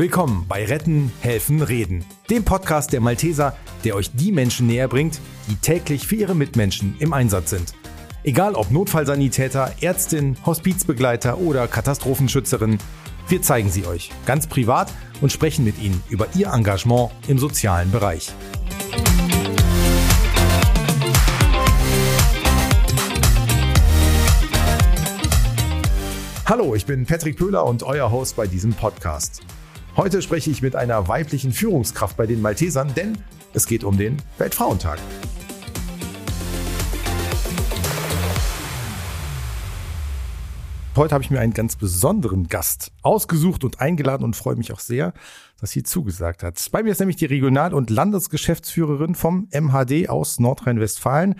Willkommen bei Retten, Helfen, Reden, dem Podcast der Malteser, der euch die Menschen näher bringt, die täglich für ihre Mitmenschen im Einsatz sind. Egal ob Notfallsanitäter, Ärztin, Hospizbegleiter oder Katastrophenschützerin, wir zeigen sie euch ganz privat und sprechen mit ihnen über ihr Engagement im sozialen Bereich. Hallo, ich bin Patrick Pöhler und euer Host bei diesem Podcast. Heute spreche ich mit einer weiblichen Führungskraft bei den Maltesern, denn es geht um den Weltfrauentag. Heute habe ich mir einen ganz besonderen Gast ausgesucht und eingeladen und freue mich auch sehr, dass sie zugesagt hat. Bei mir ist nämlich die Regional- und Landesgeschäftsführerin vom MHD aus Nordrhein-Westfalen,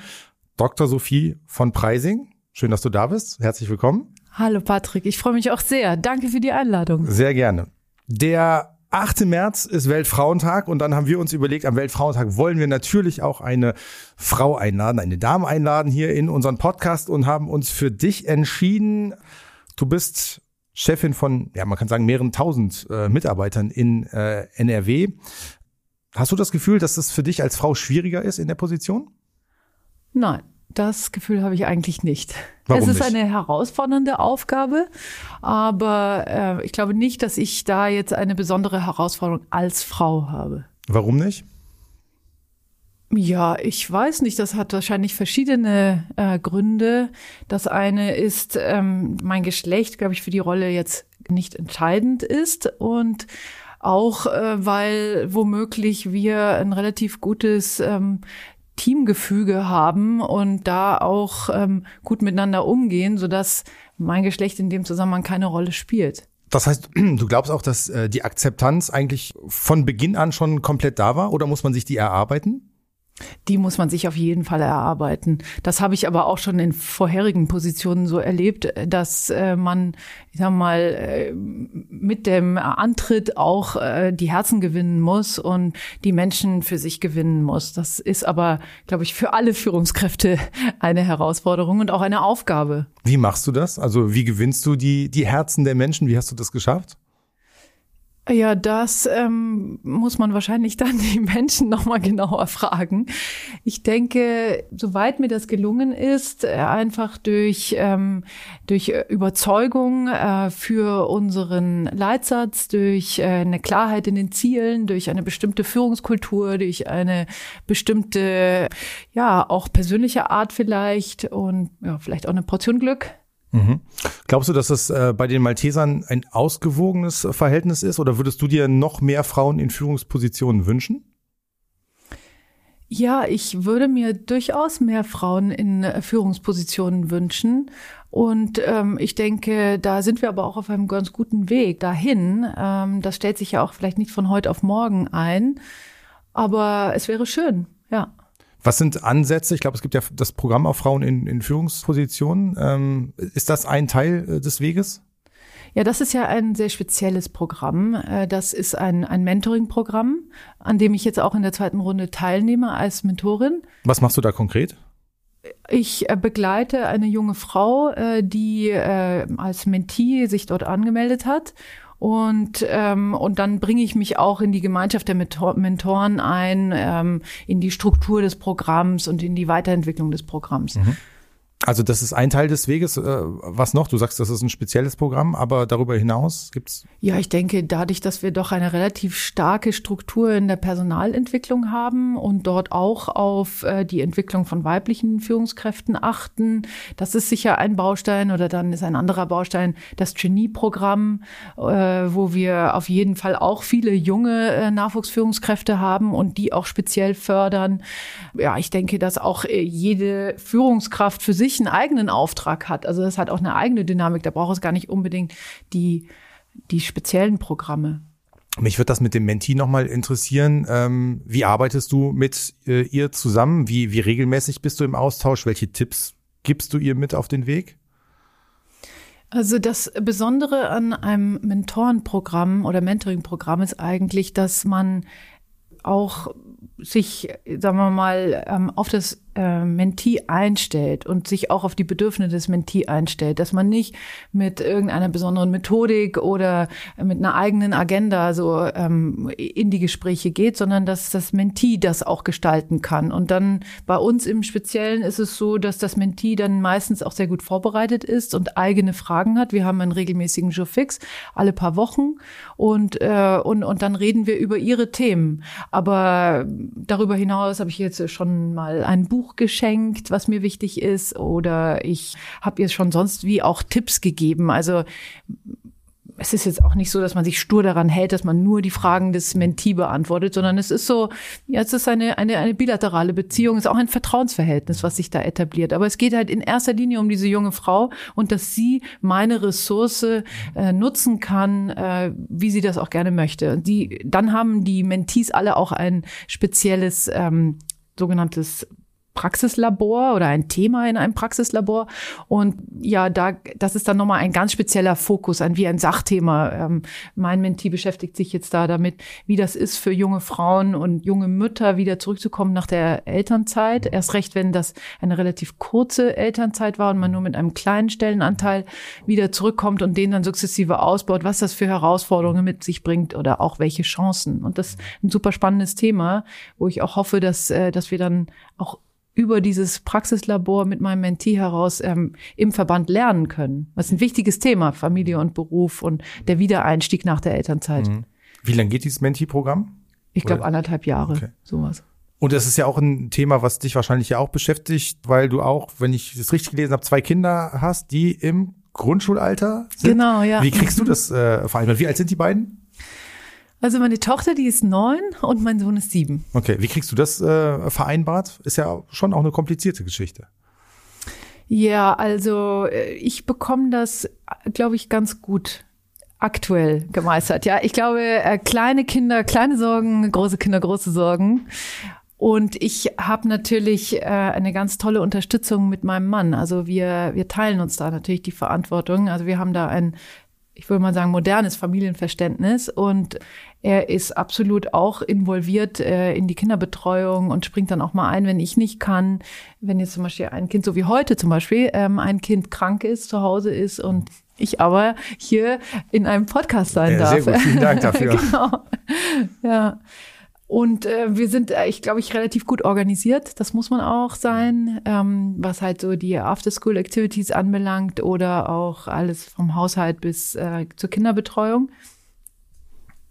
Dr. Sophie von Preising. Schön, dass du da bist. Herzlich willkommen. Hallo Patrick, ich freue mich auch sehr. Danke für die Einladung. Sehr gerne. Der 8. März ist Weltfrauentag und dann haben wir uns überlegt, am Weltfrauentag wollen wir natürlich auch eine Frau einladen, eine Dame einladen hier in unseren Podcast und haben uns für dich entschieden. Du bist Chefin von, ja, man kann sagen, mehreren tausend äh, Mitarbeitern in äh, NRW. Hast du das Gefühl, dass es für dich als Frau schwieriger ist in der Position? Nein. Das Gefühl habe ich eigentlich nicht. Warum es ist nicht? eine herausfordernde Aufgabe, aber äh, ich glaube nicht, dass ich da jetzt eine besondere Herausforderung als Frau habe. Warum nicht? Ja, ich weiß nicht. Das hat wahrscheinlich verschiedene äh, Gründe. Das eine ist, ähm, mein Geschlecht, glaube ich, für die Rolle jetzt nicht entscheidend ist und auch, äh, weil womöglich wir ein relativ gutes ähm, Teamgefüge haben und da auch ähm, gut miteinander umgehen, sodass mein Geschlecht in dem Zusammenhang keine Rolle spielt. Das heißt, du glaubst auch, dass äh, die Akzeptanz eigentlich von Beginn an schon komplett da war oder muss man sich die erarbeiten? Die muss man sich auf jeden Fall erarbeiten. Das habe ich aber auch schon in vorherigen Positionen so erlebt, dass äh, man, ich sag mal, äh, mit dem Antritt auch äh, die Herzen gewinnen muss und die Menschen für sich gewinnen muss. Das ist aber, glaube ich, für alle Führungskräfte eine Herausforderung und auch eine Aufgabe. Wie machst du das? Also wie gewinnst du die, die Herzen der Menschen? Wie hast du das geschafft? Ja, das ähm, muss man wahrscheinlich dann die Menschen nochmal genauer fragen. Ich denke, soweit mir das gelungen ist, äh, einfach durch, ähm, durch Überzeugung äh, für unseren Leitsatz, durch äh, eine Klarheit in den Zielen, durch eine bestimmte Führungskultur, durch eine bestimmte, ja, auch persönliche Art vielleicht und ja, vielleicht auch eine Portion Glück. Mhm. Glaubst du, dass es äh, bei den Maltesern ein ausgewogenes Verhältnis ist oder würdest du dir noch mehr Frauen in Führungspositionen wünschen? Ja, ich würde mir durchaus mehr Frauen in äh, Führungspositionen wünschen. Und ähm, ich denke, da sind wir aber auch auf einem ganz guten Weg dahin. Ähm, das stellt sich ja auch vielleicht nicht von heute auf morgen ein. Aber es wäre schön, ja. Was sind Ansätze? Ich glaube, es gibt ja das Programm auf Frauen in, in Führungspositionen. Ähm, ist das ein Teil äh, des Weges? Ja, das ist ja ein sehr spezielles Programm. Äh, Das ist ein, ein Mentoring-Programm, an dem ich jetzt auch in der zweiten Runde teilnehme als Mentorin. Was machst du da konkret? Ich äh, begleite eine junge Frau, die als Mentee sich dort angemeldet hat. Und, ähm, und dann bringe ich mich auch in die Gemeinschaft der Mentor Mentoren ein, ähm, in die Struktur des Programms und in die Weiterentwicklung des Programms. Also das ist ein Teil des Weges. Äh, was noch? Du sagst, das ist ein spezielles Programm, aber darüber hinaus gibt's Ja, ich denke, dadurch, dass wir doch eine relativ starke Struktur in der Personalentwicklung haben und dort auch auf äh, die Entwicklung von weiblichen Führungskräften achten, das ist sicher ein Baustein oder dann ist ein anderer Baustein das Genie-Programm, äh, wo wir auf jeden Fall auch viele junge Nachwuchsführungskräfte haben und die auch speziell fördern. Ja, ich denke, dass auch jede Führungskraft für sich einen eigenen Auftrag hat. Also das hat auch eine eigene Dynamik. Da braucht es gar nicht unbedingt die, die speziellen Programme. Mich würde das mit dem Mentee nochmal interessieren. Ähm, wie arbeitest du mit äh, ihr zusammen? Wie, wie regelmäßig bist du im Austausch? Welche Tipps gibst du ihr mit auf den Weg? Also das Besondere an einem Mentorenprogramm oder Mentoring-Programm ist eigentlich, dass man auch sich, sagen wir mal, ähm, auf das äh, Mentee einstellt und sich auch auf die Bedürfnisse des Mentee einstellt, dass man nicht mit irgendeiner besonderen Methodik oder mit einer eigenen Agenda so ähm, in die Gespräche geht, sondern dass das Mentee das auch gestalten kann. Und dann bei uns im Speziellen ist es so, dass das Mentee dann meistens auch sehr gut vorbereitet ist und eigene Fragen hat. Wir haben einen regelmäßigen Jour fix alle paar Wochen und, äh, und, und dann reden wir über ihre Themen. Aber darüber hinaus habe ich jetzt schon mal ein Buch geschenkt, was mir wichtig ist, oder ich habe ihr schon sonst wie auch Tipps gegeben. Also es ist jetzt auch nicht so, dass man sich stur daran hält, dass man nur die Fragen des Mentee beantwortet, sondern es ist so, ja, es ist eine, eine, eine bilaterale Beziehung, es ist auch ein Vertrauensverhältnis, was sich da etabliert. Aber es geht halt in erster Linie um diese junge Frau und dass sie meine Ressource äh, nutzen kann, äh, wie sie das auch gerne möchte. Die, dann haben die Mentees alle auch ein spezielles ähm, sogenanntes Praxislabor oder ein Thema in einem Praxislabor. Und ja, da, das ist dann nochmal ein ganz spezieller Fokus, ein wie ein Sachthema. Ähm, mein Mentee beschäftigt sich jetzt da damit, wie das ist für junge Frauen und junge Mütter wieder zurückzukommen nach der Elternzeit. Erst recht, wenn das eine relativ kurze Elternzeit war und man nur mit einem kleinen Stellenanteil wieder zurückkommt und den dann sukzessive ausbaut, was das für Herausforderungen mit sich bringt oder auch welche Chancen. Und das ist ein super spannendes Thema, wo ich auch hoffe, dass, äh, dass wir dann auch über dieses Praxislabor mit meinem Mentee heraus ähm, im Verband lernen können. Das ist ein wichtiges Thema, Familie und Beruf und der Wiedereinstieg nach der Elternzeit. Mhm. Wie lange geht dieses Mentee-Programm? Ich glaube anderthalb Jahre, okay. sowas. Und das ist ja auch ein Thema, was dich wahrscheinlich ja auch beschäftigt, weil du auch, wenn ich das richtig gelesen habe, zwei Kinder hast, die im Grundschulalter sind. Genau, ja. Wie kriegst du das äh, vereinbart? Wie alt sind die beiden? Also meine Tochter, die ist neun und mein Sohn ist sieben. Okay, wie kriegst du das äh, vereinbart? Ist ja schon auch eine komplizierte Geschichte. Ja, also äh, ich bekomme das, glaube ich, ganz gut aktuell gemeistert. Ja, ich glaube, äh, kleine Kinder, kleine Sorgen, große Kinder, große Sorgen. Und ich habe natürlich äh, eine ganz tolle Unterstützung mit meinem Mann. Also wir, wir teilen uns da natürlich die Verantwortung. Also wir haben da ein ich würde mal sagen, modernes Familienverständnis. Und er ist absolut auch involviert äh, in die Kinderbetreuung und springt dann auch mal ein, wenn ich nicht kann. Wenn jetzt zum Beispiel ein Kind, so wie heute zum Beispiel, ähm, ein Kind krank ist, zu Hause ist und ich aber hier in einem Podcast sein ja, darf. Sehr gut, vielen Dank dafür. genau. Ja. Und äh, wir sind, äh, ich glaube ich, relativ gut organisiert. Das muss man auch sein, ähm, was halt so die After-School-Activities anbelangt oder auch alles vom Haushalt bis äh, zur Kinderbetreuung.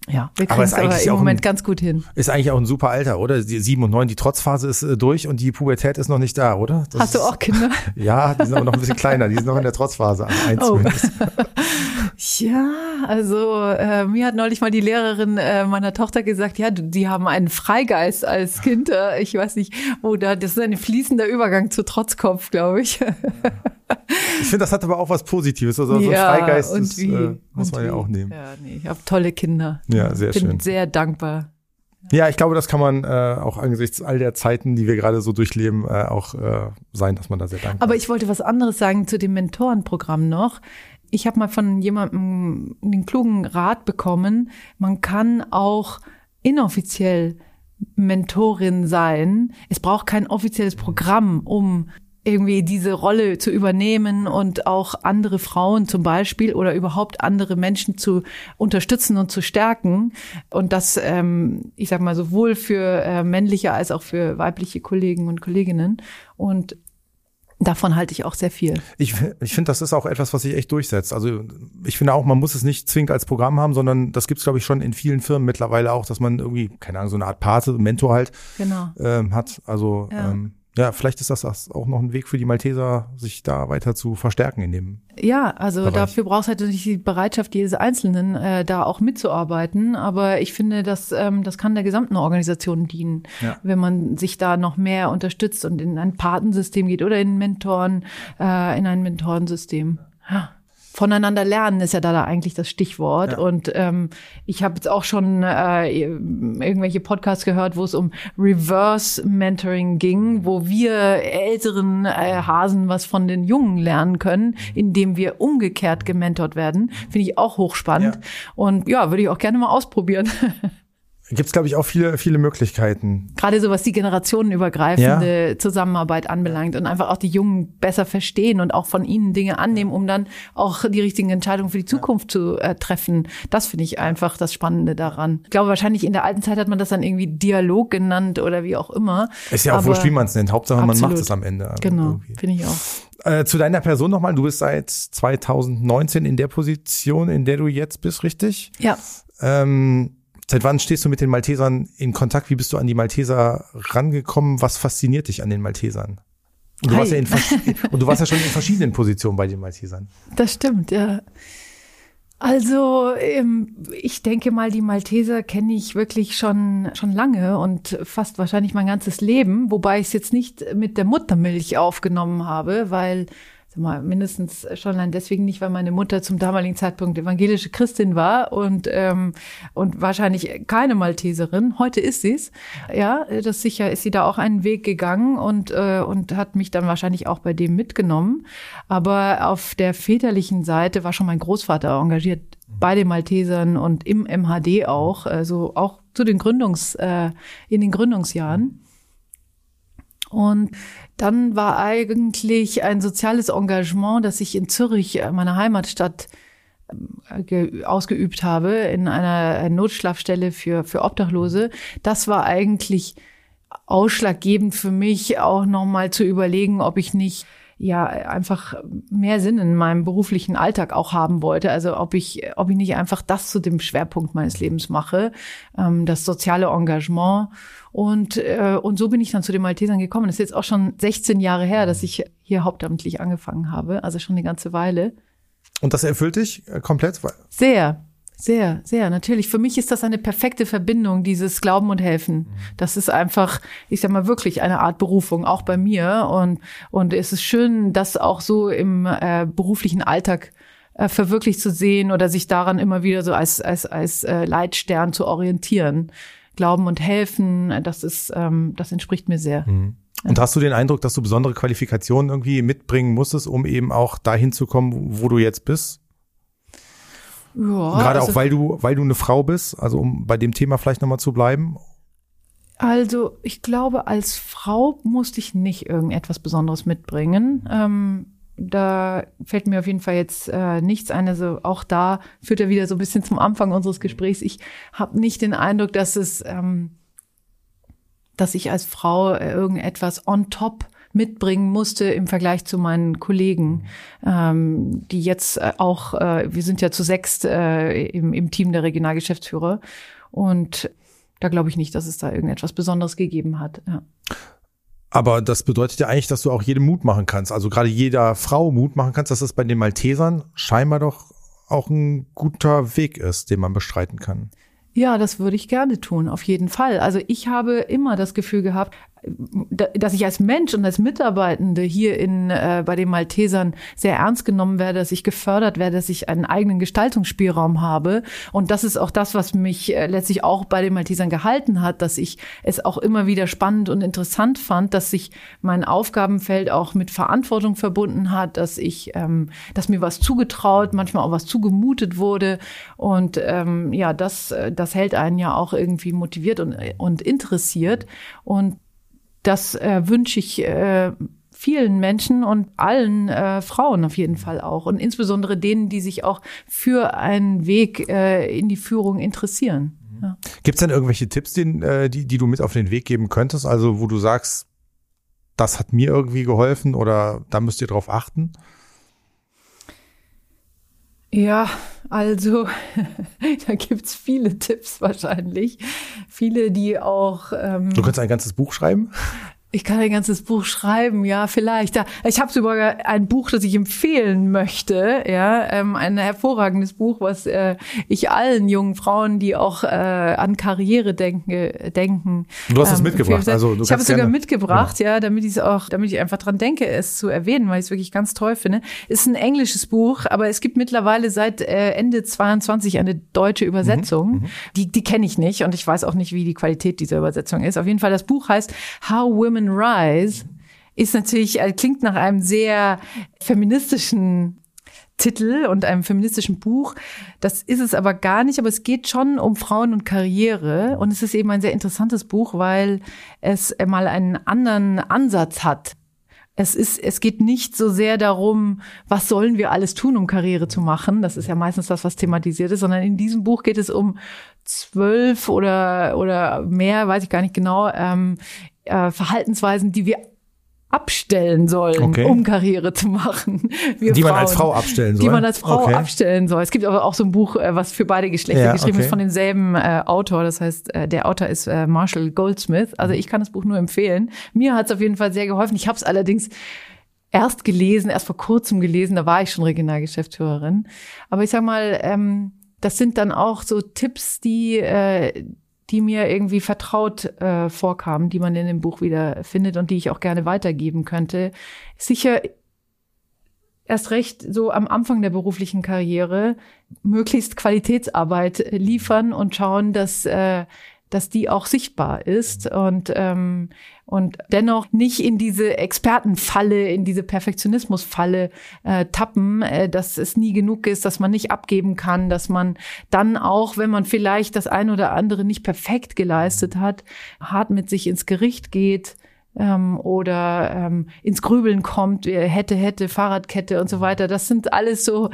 Ja, wir kriegen es aber, aber im Moment ein, ganz gut hin. Ist eigentlich auch ein super Alter, oder? Die sieben und neun, die Trotzphase ist äh, durch und die Pubertät ist noch nicht da, oder? Das Hast du auch Kinder? ja, die sind aber noch ein bisschen kleiner, die sind noch in der Trotzphase. Also oh. ja, also äh, mir hat neulich mal die Lehrerin äh, meiner Tochter gesagt, ja, die haben einen Freigeist als Kind. Äh, ich weiß nicht, wo da, das ist ein fließender Übergang zu Trotzkopf, glaube ich. Ich finde, das hat aber auch was Positives. Also so ja, ein Freigeist und wie, äh, muss man wie. ja auch nehmen. Ja, nee, ich habe tolle Kinder. Ja, sehr Bin schön. sehr dankbar. Ja, ich glaube, das kann man äh, auch angesichts all der Zeiten, die wir gerade so durchleben, äh, auch äh, sein, dass man da sehr dankbar Aber ich wollte was anderes sagen zu dem Mentorenprogramm noch. Ich habe mal von jemandem den klugen Rat bekommen, man kann auch inoffiziell Mentorin sein. Es braucht kein offizielles Programm, um irgendwie diese Rolle zu übernehmen und auch andere Frauen zum Beispiel oder überhaupt andere Menschen zu unterstützen und zu stärken. Und das, ähm, ich sag mal, sowohl für äh, männliche als auch für weibliche Kollegen und Kolleginnen. Und Davon halte ich auch sehr viel. Ich, ich finde, das ist auch etwas, was sich echt durchsetzt. Also ich finde auch, man muss es nicht zwingend als Programm haben, sondern das gibt es, glaube ich, schon in vielen Firmen mittlerweile auch, dass man irgendwie, keine Ahnung, so eine Art Pate, Mentor halt genau. ähm, hat. Also ja. ähm, ja, vielleicht ist das auch noch ein Weg für die Malteser, sich da weiter zu verstärken in dem. Ja, also Bereich. dafür brauchst du halt natürlich die Bereitschaft jedes Einzelnen, äh, da auch mitzuarbeiten. Aber ich finde, dass, ähm, das kann der gesamten Organisation dienen, ja. wenn man sich da noch mehr unterstützt und in ein Patensystem geht oder in Mentoren, äh, in ein Mentorensystem. Ja voneinander lernen ist ja da, da eigentlich das Stichwort. Ja. Und ähm, ich habe jetzt auch schon äh, irgendwelche Podcasts gehört, wo es um Reverse Mentoring ging, wo wir älteren äh, Hasen was von den Jungen lernen können, indem wir umgekehrt gementort werden. Finde ich auch hochspannend. Ja. Und ja, würde ich auch gerne mal ausprobieren. Gibt es, glaube ich, auch viele, viele Möglichkeiten. Gerade so was die generationenübergreifende ja. Zusammenarbeit anbelangt und einfach auch die Jungen besser verstehen und auch von ihnen Dinge annehmen, um dann auch die richtigen Entscheidungen für die Zukunft zu äh, treffen. Das finde ich einfach das Spannende daran. Ich glaube, wahrscheinlich in der alten Zeit hat man das dann irgendwie Dialog genannt oder wie auch immer. Ist ja auch wurscht, wie man es nennt. Hauptsache, absolut. man macht es am Ende. Genau, finde ich auch. Äh, zu deiner Person nochmal. Du bist seit 2019 in der Position, in der du jetzt bist, richtig? Ja. Ähm, Seit wann stehst du mit den Maltesern in Kontakt? Wie bist du an die Malteser rangekommen? Was fasziniert dich an den Maltesern? Und du, warst ja in, und du warst ja schon in verschiedenen Positionen bei den Maltesern. Das stimmt, ja. Also ähm, ich denke mal, die Malteser kenne ich wirklich schon schon lange und fast wahrscheinlich mein ganzes Leben, wobei ich es jetzt nicht mit der Muttermilch aufgenommen habe, weil mal, mindestens schon allein deswegen nicht, weil meine Mutter zum damaligen Zeitpunkt evangelische Christin war und, ähm, und wahrscheinlich keine Malteserin. Heute ist sie's. Ja, das sicher ist sie da auch einen Weg gegangen und, äh, und hat mich dann wahrscheinlich auch bei dem mitgenommen. Aber auf der väterlichen Seite war schon mein Großvater engagiert bei den Maltesern und im MHD auch, also auch zu den Gründungs, äh, in den Gründungsjahren. Und dann war eigentlich ein soziales Engagement, das ich in Zürich, äh, meiner Heimatstadt, äh, ausgeübt habe, in einer Notschlafstelle für, für Obdachlose. Das war eigentlich ausschlaggebend für mich, auch nochmal zu überlegen, ob ich nicht ja einfach mehr Sinn in meinem beruflichen Alltag auch haben wollte. Also ob ich, ob ich nicht einfach das zu dem Schwerpunkt meines Lebens mache, ähm, das soziale Engagement. Und, äh, und so bin ich dann zu den Maltesern gekommen. Das ist jetzt auch schon 16 Jahre her, dass ich hier hauptamtlich angefangen habe, also schon eine ganze Weile. Und das erfüllt dich äh, komplett? Sehr. Sehr, sehr, natürlich. Für mich ist das eine perfekte Verbindung, dieses Glauben und Helfen. Das ist einfach, ich sag mal, wirklich eine Art Berufung, auch bei mir. Und, und es ist schön, das auch so im äh, beruflichen Alltag äh, verwirklicht zu sehen oder sich daran immer wieder so als, als, als äh, Leitstern zu orientieren. Glauben und Helfen, das ist, ähm, das entspricht mir sehr. Mhm. Und hast du den Eindruck, dass du besondere Qualifikationen irgendwie mitbringen musstest, um eben auch dahin zu kommen, wo du jetzt bist? Ja, Gerade also, auch, weil du, weil du eine Frau bist, also um bei dem Thema vielleicht nochmal zu bleiben. Also ich glaube, als Frau musste ich nicht irgendetwas Besonderes mitbringen. Ähm, da fällt mir auf jeden Fall jetzt äh, nichts ein. Also auch da führt er wieder so ein bisschen zum Anfang unseres Gesprächs. Ich habe nicht den Eindruck, dass es, ähm, dass ich als Frau äh, irgendetwas on top mitbringen musste im Vergleich zu meinen Kollegen, ähm, die jetzt äh, auch, äh, wir sind ja zu sechst äh, im, im Team der Regionalgeschäftsführer und da glaube ich nicht, dass es da irgendetwas Besonderes gegeben hat. Ja. Aber das bedeutet ja eigentlich, dass du auch jedem Mut machen kannst. Also gerade jeder Frau Mut machen kannst, dass das bei den Maltesern scheinbar doch auch ein guter Weg ist, den man bestreiten kann. Ja, das würde ich gerne tun, auf jeden Fall. Also ich habe immer das Gefühl gehabt, dass ich als Mensch und als Mitarbeitende hier in äh, bei den Maltesern sehr ernst genommen werde, dass ich gefördert werde, dass ich einen eigenen Gestaltungsspielraum habe. Und das ist auch das, was mich äh, letztlich auch bei den Maltesern gehalten hat, dass ich es auch immer wieder spannend und interessant fand, dass sich mein Aufgabenfeld auch mit Verantwortung verbunden hat, dass ich, ähm, dass mir was zugetraut, manchmal auch was zugemutet wurde. Und ähm, ja, das, äh, das hält einen ja auch irgendwie motiviert und und interessiert. Und das äh, wünsche ich äh, vielen Menschen und allen äh, Frauen auf jeden Fall auch und insbesondere denen, die sich auch für einen Weg äh, in die Führung interessieren. Mhm. Ja. Gibt es denn irgendwelche Tipps, die, äh, die, die du mit auf den Weg geben könntest? Also wo du sagst, das hat mir irgendwie geholfen oder da müsst ihr drauf achten? Ja, also da gibt's viele Tipps wahrscheinlich. Viele, die auch. Ähm, du könntest ein ganzes Buch schreiben? Ich kann ein ganzes Buch schreiben, ja, vielleicht. Ich habe sogar ein Buch, das ich empfehlen möchte, ja, ähm, ein hervorragendes Buch, was äh, ich allen jungen Frauen, die auch äh, an Karriere denken, denken. Du hast ähm, es mitgebracht, also du Ich habe es sogar mitgebracht, ja, damit ich es auch, damit ich einfach dran denke, es zu erwähnen, weil ich es wirklich ganz toll finde. Ist ein englisches Buch, aber es gibt mittlerweile seit äh, Ende 22 eine deutsche Übersetzung. Mhm, mhm, die die kenne ich nicht und ich weiß auch nicht, wie die Qualität dieser Übersetzung ist. Auf jeden Fall, das Buch heißt How Women Women Rise ist natürlich, äh, klingt nach einem sehr feministischen Titel und einem feministischen Buch. Das ist es aber gar nicht, aber es geht schon um Frauen und Karriere. Und es ist eben ein sehr interessantes Buch, weil es mal einen anderen Ansatz hat. Es ist, es geht nicht so sehr darum, was sollen wir alles tun, um Karriere zu machen. Das ist ja meistens das, was thematisiert ist, sondern in diesem Buch geht es um zwölf oder, oder mehr, weiß ich gar nicht genau, ähm, äh, Verhaltensweisen, die wir abstellen sollen, okay. um Karriere zu machen. Wir die Frauen, man als Frau abstellen soll. Die man als Frau okay. abstellen soll. Es gibt aber auch so ein Buch, äh, was für beide Geschlechter ja, geschrieben okay. ist von demselben äh, Autor. Das heißt, äh, der Autor ist äh, Marshall Goldsmith. Also ich kann das Buch nur empfehlen. Mir hat es auf jeden Fall sehr geholfen. Ich habe es allerdings erst gelesen, erst vor kurzem gelesen. Da war ich schon Regionalgeschäftsführerin. Aber ich sag mal, ähm, das sind dann auch so Tipps, die äh, die mir irgendwie vertraut äh, vorkamen, die man in dem Buch wieder findet und die ich auch gerne weitergeben könnte. Sicher erst recht so am Anfang der beruflichen Karriere möglichst Qualitätsarbeit liefern und schauen, dass äh, dass die auch sichtbar ist und ähm, und dennoch nicht in diese Expertenfalle, in diese Perfektionismusfalle äh, tappen, äh, dass es nie genug ist, dass man nicht abgeben kann, dass man dann auch, wenn man vielleicht das eine oder andere nicht perfekt geleistet hat, hart mit sich ins Gericht geht ähm, oder ähm, ins Grübeln kommt, äh, hätte, hätte, Fahrradkette und so weiter. Das sind alles so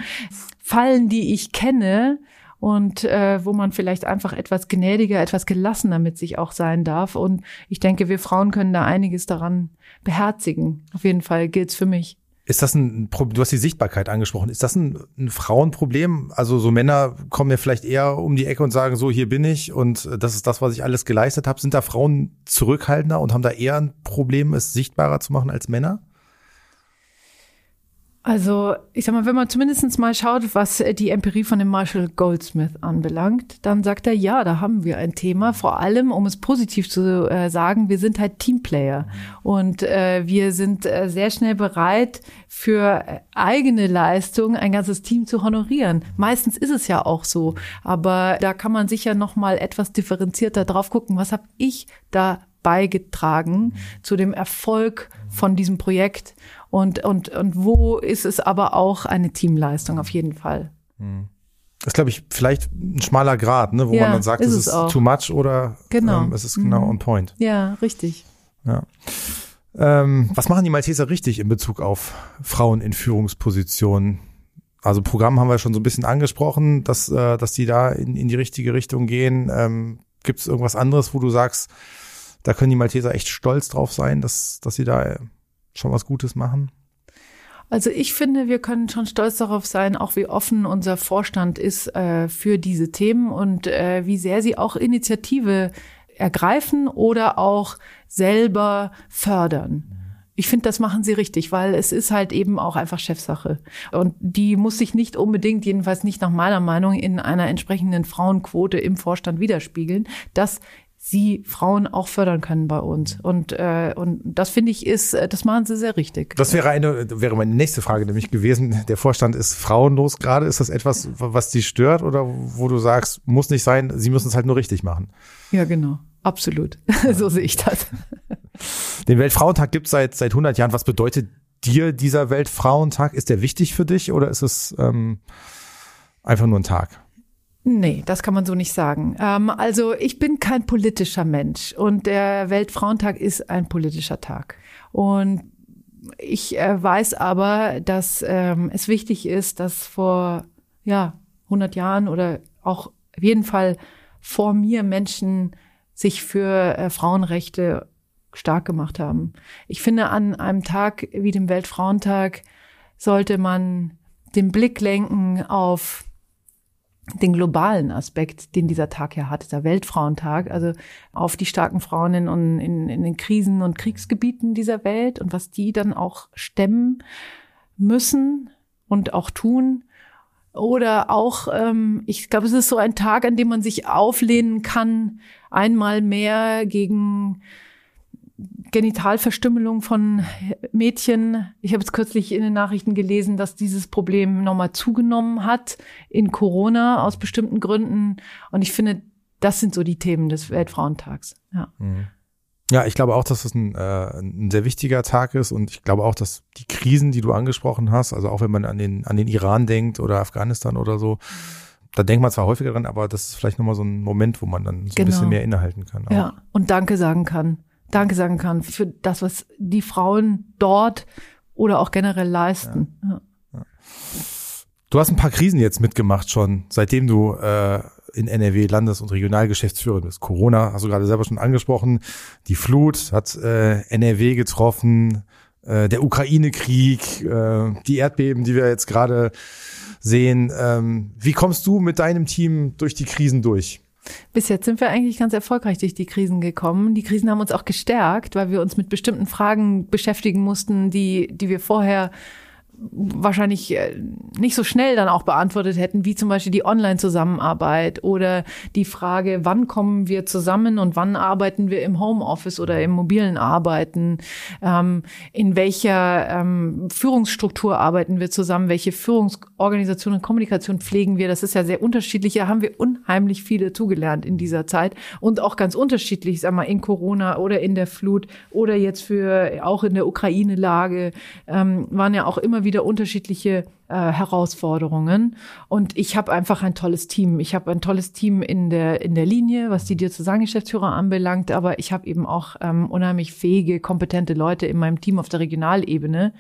Fallen, die ich kenne und äh, wo man vielleicht einfach etwas gnädiger, etwas gelassener mit sich auch sein darf. Und ich denke, wir Frauen können da einiges daran beherzigen. Auf jeden Fall gilt's für mich. Ist das ein Problem? Du hast die Sichtbarkeit angesprochen. Ist das ein, ein, Frauenproblem? Also so Männer kommen ja vielleicht eher um die Ecke und sagen, so hier bin ich und das ist das, was ich alles geleistet habe. Sind da Frauen zurückhaltender und haben da eher ein Problem, es sichtbarer zu machen als Männer? Also, ich sag mal, wenn man zumindest mal schaut, was die Empirie von dem Marshall Goldsmith anbelangt, dann sagt er, ja, da haben wir ein Thema. Vor allem, um es positiv zu äh, sagen, wir sind halt Teamplayer. Und äh, wir sind äh, sehr schnell bereit, für eigene Leistung ein ganzes Team zu honorieren. Meistens ist es ja auch so. Aber da kann man sicher noch mal etwas differenzierter drauf gucken. Was habe ich da beigetragen zu dem Erfolg von diesem Projekt? Und, und, und wo ist es aber auch eine Teamleistung auf jeden Fall. Hm. Das ist, glaube ich, vielleicht ein schmaler Grad, ne, wo ja, man dann sagt, ist es ist auch. too much oder genau. Ähm, es ist genau mhm. on point. Ja, richtig. Ja. Ähm, was machen die Malteser richtig in Bezug auf Frauen in Führungspositionen? Also Programm haben wir schon so ein bisschen angesprochen, dass, äh, dass die da in, in die richtige Richtung gehen. Ähm, Gibt es irgendwas anderes, wo du sagst, da können die Malteser echt stolz drauf sein, dass, dass sie da schon was Gutes machen? Also ich finde, wir können schon stolz darauf sein, auch wie offen unser Vorstand ist äh, für diese Themen und äh, wie sehr sie auch Initiative ergreifen oder auch selber fördern. Ich finde, das machen sie richtig, weil es ist halt eben auch einfach Chefsache. Und die muss sich nicht unbedingt, jedenfalls nicht nach meiner Meinung, in einer entsprechenden Frauenquote im Vorstand widerspiegeln. Das sie Frauen auch fördern können bei uns. Und, äh, und das finde ich ist, äh, das machen sie sehr richtig. Das wäre eine, wäre meine nächste Frage nämlich gewesen. Der Vorstand ist frauenlos gerade. Ist das etwas, was Sie stört oder wo du sagst, muss nicht sein, Sie müssen es halt nur richtig machen? Ja, genau. Absolut. so sehe ich das. Den Weltfrauentag gibt es seit, seit 100 Jahren. Was bedeutet dir dieser Weltfrauentag? Ist der wichtig für dich oder ist es ähm, einfach nur ein Tag? Nee, das kann man so nicht sagen. Ähm, also ich bin kein politischer Mensch und der Weltfrauentag ist ein politischer Tag. Und ich äh, weiß aber, dass ähm, es wichtig ist, dass vor ja 100 Jahren oder auch auf jeden Fall vor mir Menschen sich für äh, Frauenrechte stark gemacht haben. Ich finde, an einem Tag wie dem Weltfrauentag sollte man den Blick lenken auf den globalen Aspekt, den dieser Tag ja hat, dieser Weltfrauentag, also auf die starken Frauen in, in, in den Krisen- und Kriegsgebieten dieser Welt und was die dann auch stemmen müssen und auch tun. Oder auch, ähm, ich glaube, es ist so ein Tag, an dem man sich auflehnen kann, einmal mehr gegen Genitalverstümmelung von Mädchen. Ich habe jetzt kürzlich in den Nachrichten gelesen, dass dieses Problem nochmal zugenommen hat in Corona aus bestimmten Gründen. Und ich finde, das sind so die Themen des Weltfrauentags. Ja. Mhm. Ja, ich glaube auch, dass das ein, äh, ein sehr wichtiger Tag ist und ich glaube auch, dass die Krisen, die du angesprochen hast, also auch wenn man an den, an den Iran denkt oder Afghanistan oder so, da denkt man zwar häufiger dran, aber das ist vielleicht nochmal so ein Moment, wo man dann so genau. ein bisschen mehr innehalten kann. Auch. Ja, und Danke sagen kann. Danke sagen kann für das, was die Frauen dort oder auch generell leisten. Ja. Ja. Du hast ein paar Krisen jetzt mitgemacht schon, seitdem du äh, in NRW Landes- und Regionalgeschäftsführer bist. Corona hast du gerade selber schon angesprochen. Die Flut hat äh, NRW getroffen, äh, der Ukraine-Krieg, äh, die Erdbeben, die wir jetzt gerade sehen. Ähm, wie kommst du mit deinem Team durch die Krisen durch? Bis jetzt sind wir eigentlich ganz erfolgreich durch die Krisen gekommen. Die Krisen haben uns auch gestärkt, weil wir uns mit bestimmten Fragen beschäftigen mussten, die, die wir vorher wahrscheinlich äh, nicht so schnell dann auch beantwortet hätten, wie zum Beispiel die Online-Zusammenarbeit oder die Frage, wann kommen wir zusammen und wann arbeiten wir im Homeoffice oder im mobilen Arbeiten, ähm, in welcher ähm, Führungsstruktur arbeiten wir zusammen, welche Führungsorganisation und Kommunikation pflegen wir. Das ist ja sehr unterschiedlich. Da haben wir unheimlich viele zugelernt in dieser Zeit und auch ganz unterschiedlich, sag mal, in Corona oder in der Flut oder jetzt für auch in der Ukraine-Lage ähm, waren ja auch immer wieder unterschiedliche äh, Herausforderungen. Und ich habe einfach ein tolles Team. Ich habe ein tolles Team in der, in der Linie, was die Diözesangeschäftsführer anbelangt, aber ich habe eben auch ähm, unheimlich fähige, kompetente Leute in meinem Team auf der Regionalebene.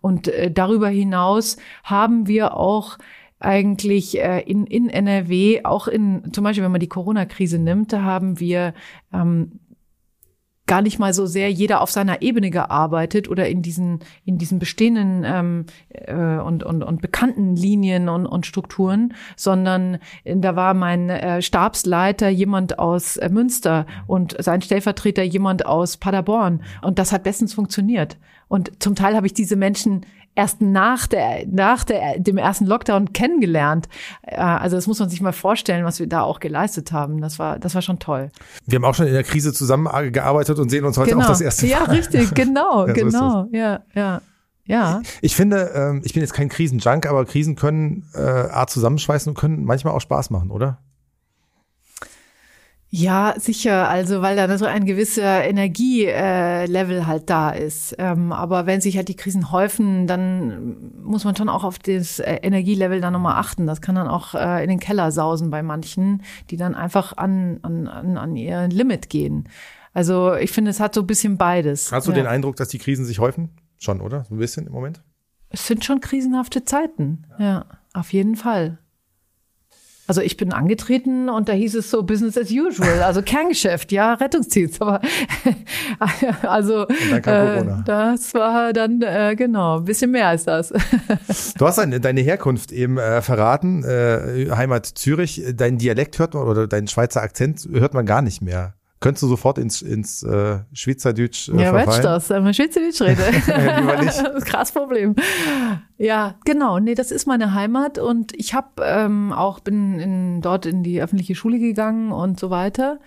Und äh, darüber hinaus haben wir auch eigentlich äh, in, in NRW, auch in, zum Beispiel, wenn man die Corona-Krise nimmt, da haben wir ähm, gar nicht mal so sehr jeder auf seiner Ebene gearbeitet oder in diesen in diesen bestehenden ähm, äh, und, und und bekannten Linien und, und Strukturen, sondern da war mein äh, Stabsleiter jemand aus äh, Münster und sein Stellvertreter jemand aus Paderborn und das hat bestens funktioniert. Und zum Teil habe ich diese Menschen erst nach der, nach der, dem ersten Lockdown kennengelernt. Äh, also das muss man sich mal vorstellen, was wir da auch geleistet haben. Das war, das war schon toll. Wir haben auch schon in der Krise zusammengearbeitet und sehen uns heute genau. auch das erste Mal. Ja, richtig, genau, ja, genau, so ja, ja. Ja. Ich finde, ähm, ich bin jetzt kein Krisenjunk, aber Krisen können äh, Art zusammenschweißen und können manchmal auch Spaß machen, oder? Ja, sicher. Also weil da so ein gewisser Energielevel äh, halt da ist. Ähm, aber wenn sich halt die Krisen häufen, dann muss man schon auch auf das äh, Energielevel dann nochmal achten. Das kann dann auch äh, in den Keller sausen bei manchen, die dann einfach an, an, an, an ihr Limit gehen. Also ich finde, es hat so ein bisschen beides. Hast du ja. den Eindruck, dass die Krisen sich häufen? Schon, oder? So ein bisschen im Moment? Es sind schon krisenhafte Zeiten. ja, ja auf jeden Fall. Also ich bin angetreten und da hieß es so Business as usual, also Kerngeschäft, ja, Rettungsdienst. Aber also äh, das war dann äh, genau ein bisschen mehr als das. du hast deine, deine Herkunft eben äh, verraten, äh, Heimat Zürich. Dein Dialekt hört man oder dein Schweizer Akzent hört man gar nicht mehr. Könntest du sofort ins, ins äh, Schweizerdeutsch äh, Ja, weißt du das, wenn man Schweizerdeutsch rede. Lieber nicht. das ist krass Problem. Ja, genau. Nee, das ist meine Heimat und ich habe ähm, auch bin in, dort in die öffentliche Schule gegangen und so weiter.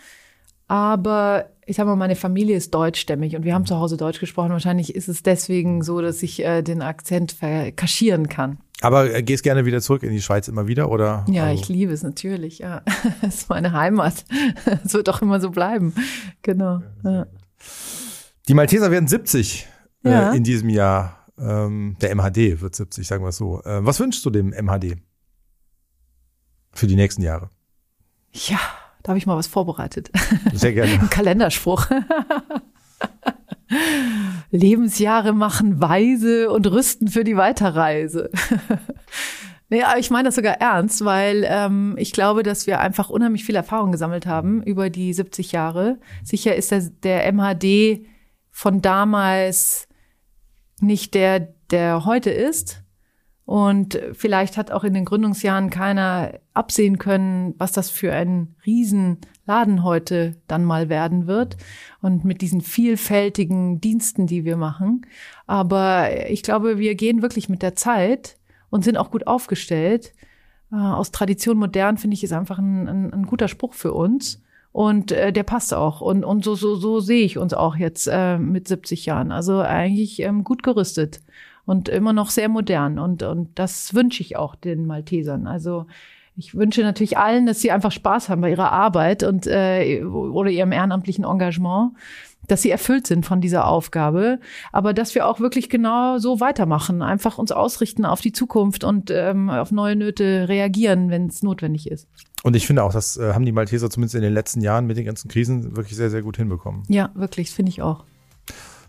Aber ich sag mal, meine Familie ist deutschstämmig und wir haben zu Hause Deutsch gesprochen. Wahrscheinlich ist es deswegen so, dass ich äh, den Akzent kaschieren kann. Aber äh, gehst gerne wieder zurück in die Schweiz immer wieder, oder? Ja, also? ich liebe es natürlich, ja. Es ist meine Heimat. Es wird auch immer so bleiben. Genau. Ja. Die Malteser werden 70 äh, ja. äh, in diesem Jahr. Ähm, der MHD wird 70, sagen wir es so. Äh, was wünschst du dem MHD für die nächsten Jahre? Ja, da habe ich mal was vorbereitet. Sehr gerne. Ein Kalenderspruch. Lebensjahre machen weise und rüsten für die Weiterreise. Nee, aber ich meine das sogar ernst, weil ähm, ich glaube, dass wir einfach unheimlich viel Erfahrung gesammelt haben über die 70 Jahre. Sicher ist der, der MHD von damals nicht der, der heute ist. Und vielleicht hat auch in den Gründungsjahren keiner absehen können, was das für ein Riesenladen heute dann mal werden wird. Und mit diesen vielfältigen Diensten, die wir machen. Aber ich glaube, wir gehen wirklich mit der Zeit und sind auch gut aufgestellt. Äh, aus Tradition modern finde ich ist einfach ein, ein, ein, guter Spruch für uns. Und äh, der passt auch. Und, und so, so, so sehe ich uns auch jetzt äh, mit 70 Jahren. Also eigentlich ähm, gut gerüstet und immer noch sehr modern. Und, und das wünsche ich auch den Maltesern. Also ich wünsche natürlich allen, dass sie einfach Spaß haben bei ihrer Arbeit und äh, oder ihrem ehrenamtlichen Engagement. dass sie erfüllt sind von dieser Aufgabe, aber dass wir auch wirklich genau so weitermachen, einfach uns ausrichten auf die Zukunft und ähm, auf neue Nöte reagieren, wenn es notwendig ist. Und ich finde auch, das äh, haben die Malteser zumindest in den letzten Jahren mit den ganzen Krisen wirklich sehr, sehr gut hinbekommen. Ja, wirklich, finde ich auch.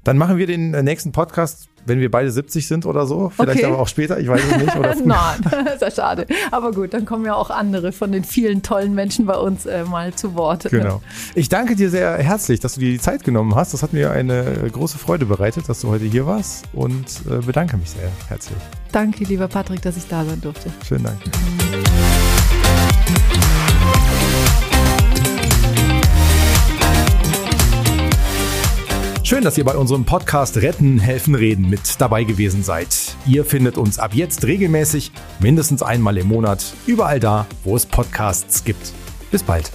Dann machen wir den äh, nächsten Podcast, wenn wir beide 70 sind oder so. Vielleicht okay. aber auch später, ich weiß es nicht. Oder Nein, ist ja schade. Aber gut, dann kommen ja auch andere von den vielen tollen Menschen bei uns äh, mal zu Wort. Genau. Ich danke dir sehr herzlich, dass du dir die Zeit genommen hast. Das hat mir eine große Freude bereitet, dass du heute hier warst und äh, bedanke mich sehr herzlich. Danke, lieber Patrick, dass ich da sein durfte. Schönen Dank. Schön, dass ihr bei unserem Podcast Retten, Helfen, Reden mit dabei gewesen seid. Ihr findet uns ab jetzt regelmäßig, mindestens einmal im Monat, überall da, wo es Podcasts gibt. Bis bald.